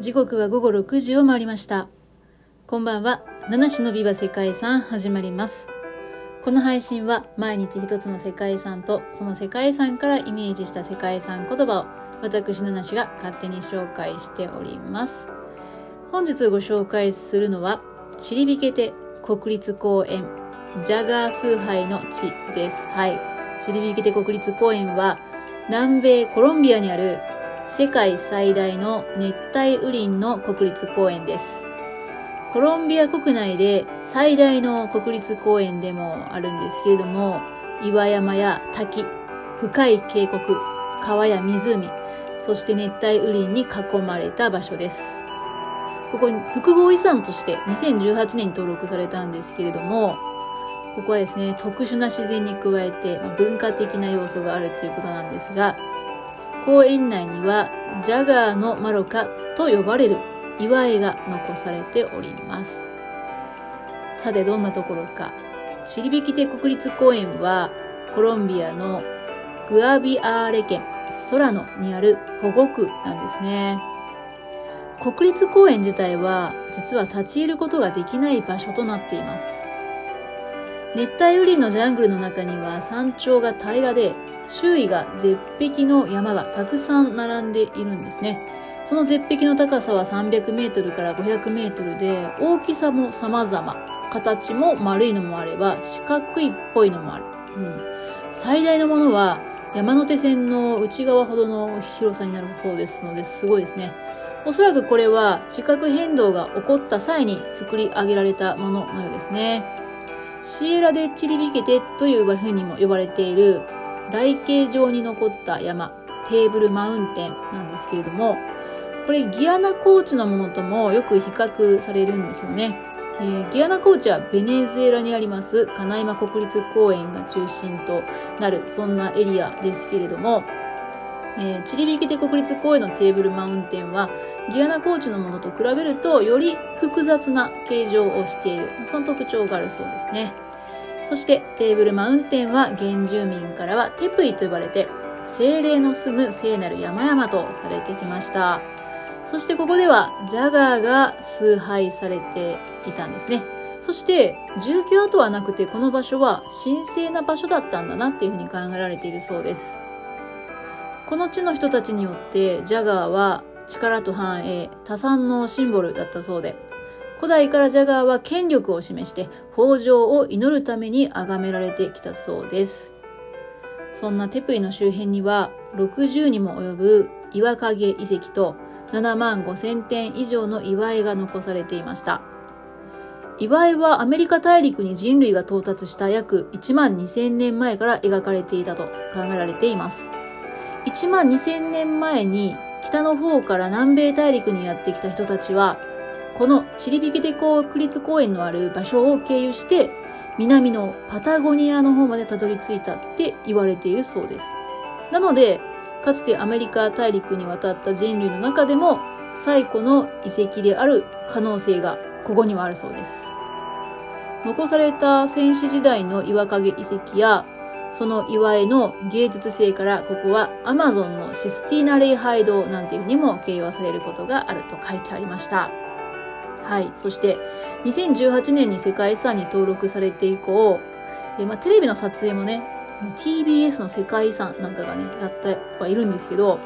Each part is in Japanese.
時刻は午後6時を回りました。こんばんは。七種のビバ世界遺産始まります。この配信は毎日一つの世界遺産とその世界遺産からイメージした世界遺産言葉を私七種が勝手に紹介しております。本日ご紹介するのはチリビケテ国立公園ジャガー崇拝の地です。はい。チリビケテ国立公園は南米コロンビアにある世界最大の熱帯雨林の国立公園です。コロンビア国内で最大の国立公園でもあるんですけれども、岩山や滝、深い渓谷、川や湖、そして熱帯雨林に囲まれた場所です。ここに複合遺産として2018年に登録されたんですけれども、ここはですね、特殊な自然に加えて、ま、文化的な要素があるということなんですが、公園内にはジャガーのマロカと呼ばれる岩絵が残されております。さてどんなところか。チリビキテ国立公園はコロンビアのグアビアーレ県ソラノにある保護区なんですね。国立公園自体は実は立ち入ることができない場所となっています。熱帯雨林のジャングルの中には山頂が平らで周囲が絶壁の山がたくさん並んでいるんですね。その絶壁の高さは300メートルから500メートルで、大きさも様々。形も丸いのもあれば、四角いっぽいのもある。うん。最大のものは、山手線の内側ほどの広さになるそうですので、すごいですね。おそらくこれは地殻変動が起こった際に作り上げられたもののようですね。シエラ・デ・チリビケテというふうにも呼ばれている台形状に残った山、テーブルマウンテンなんですけれども、これギアナ高地のものともよく比較されるんですよね。えー、ギアナ高地はベネズエラにありますカナイマ国立公園が中心となるそんなエリアですけれども、えー、チリビケテ国立公園のテーブルマウンテンはギアナ高地のものと比べるとより複雑な形状をしている、その特徴があるそうですね。そしてテーブルマウンテンは原住民からはテプイと呼ばれて精霊の住む聖なる山々とされてきました。そしてここではジャガーが崇拝されていたんですね。そして住居跡はなくてこの場所は神聖な場所だったんだなっていうふうに考えられているそうです。この地の人たちによってジャガーは力と繁栄、多産のシンボルだったそうで、古代からジャガーは権力を示して豊穣を祈るために崇められてきたそうです。そんなテプイの周辺には60にも及ぶ岩影遺跡と7万5千点以上の岩絵が残されていました。岩絵はアメリカ大陸に人類が到達した約1万2000年前から描かれていたと考えられています。1万2000年前に北の方から南米大陸にやってきた人たちは、このチリビケテ国立公園のある場所を経由して、南のパタゴニアの方までたどり着いたって言われているそうです。なので、かつてアメリカ大陸に渡った人類の中でも最古の遺跡である可能性がここにはあるそうです。残された戦死時代の岩影遺跡やその岩絵の芸術性からここはアマゾンのシスティーナ礼拝堂なんていうにも形容されることがあると書いてありました。はい。そして2018年に世界遺産に登録されて以降、えまあ、テレビの撮影もね、TBS の世界遺産なんかがね、やってはいるんですけど、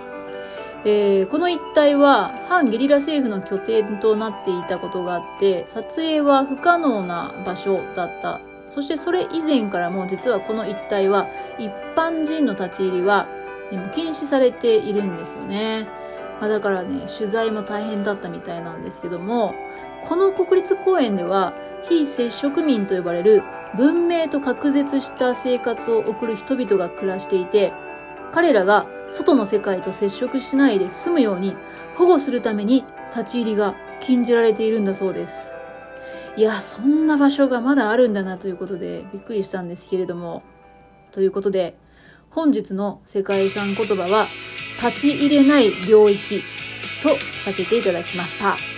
えー、この一帯は反ゲリラ政府の拠点となっていたことがあって、撮影は不可能な場所だった。そしてそれ以前からも実はこの一帯は一般人の立ち入りは禁止されているんですよね。まあ、だからね、取材も大変だったみたいなんですけども、この国立公園では非接触民と呼ばれる文明と隔絶した生活を送る人々が暮らしていて、彼らが外の世界と接触しないで済むように保護するために立ち入りが禁じられているんだそうです。いや、そんな場所がまだあるんだなということでびっくりしたんですけれども。ということで、本日の世界遺産言葉は、立ち入れない領域とさせていただきました。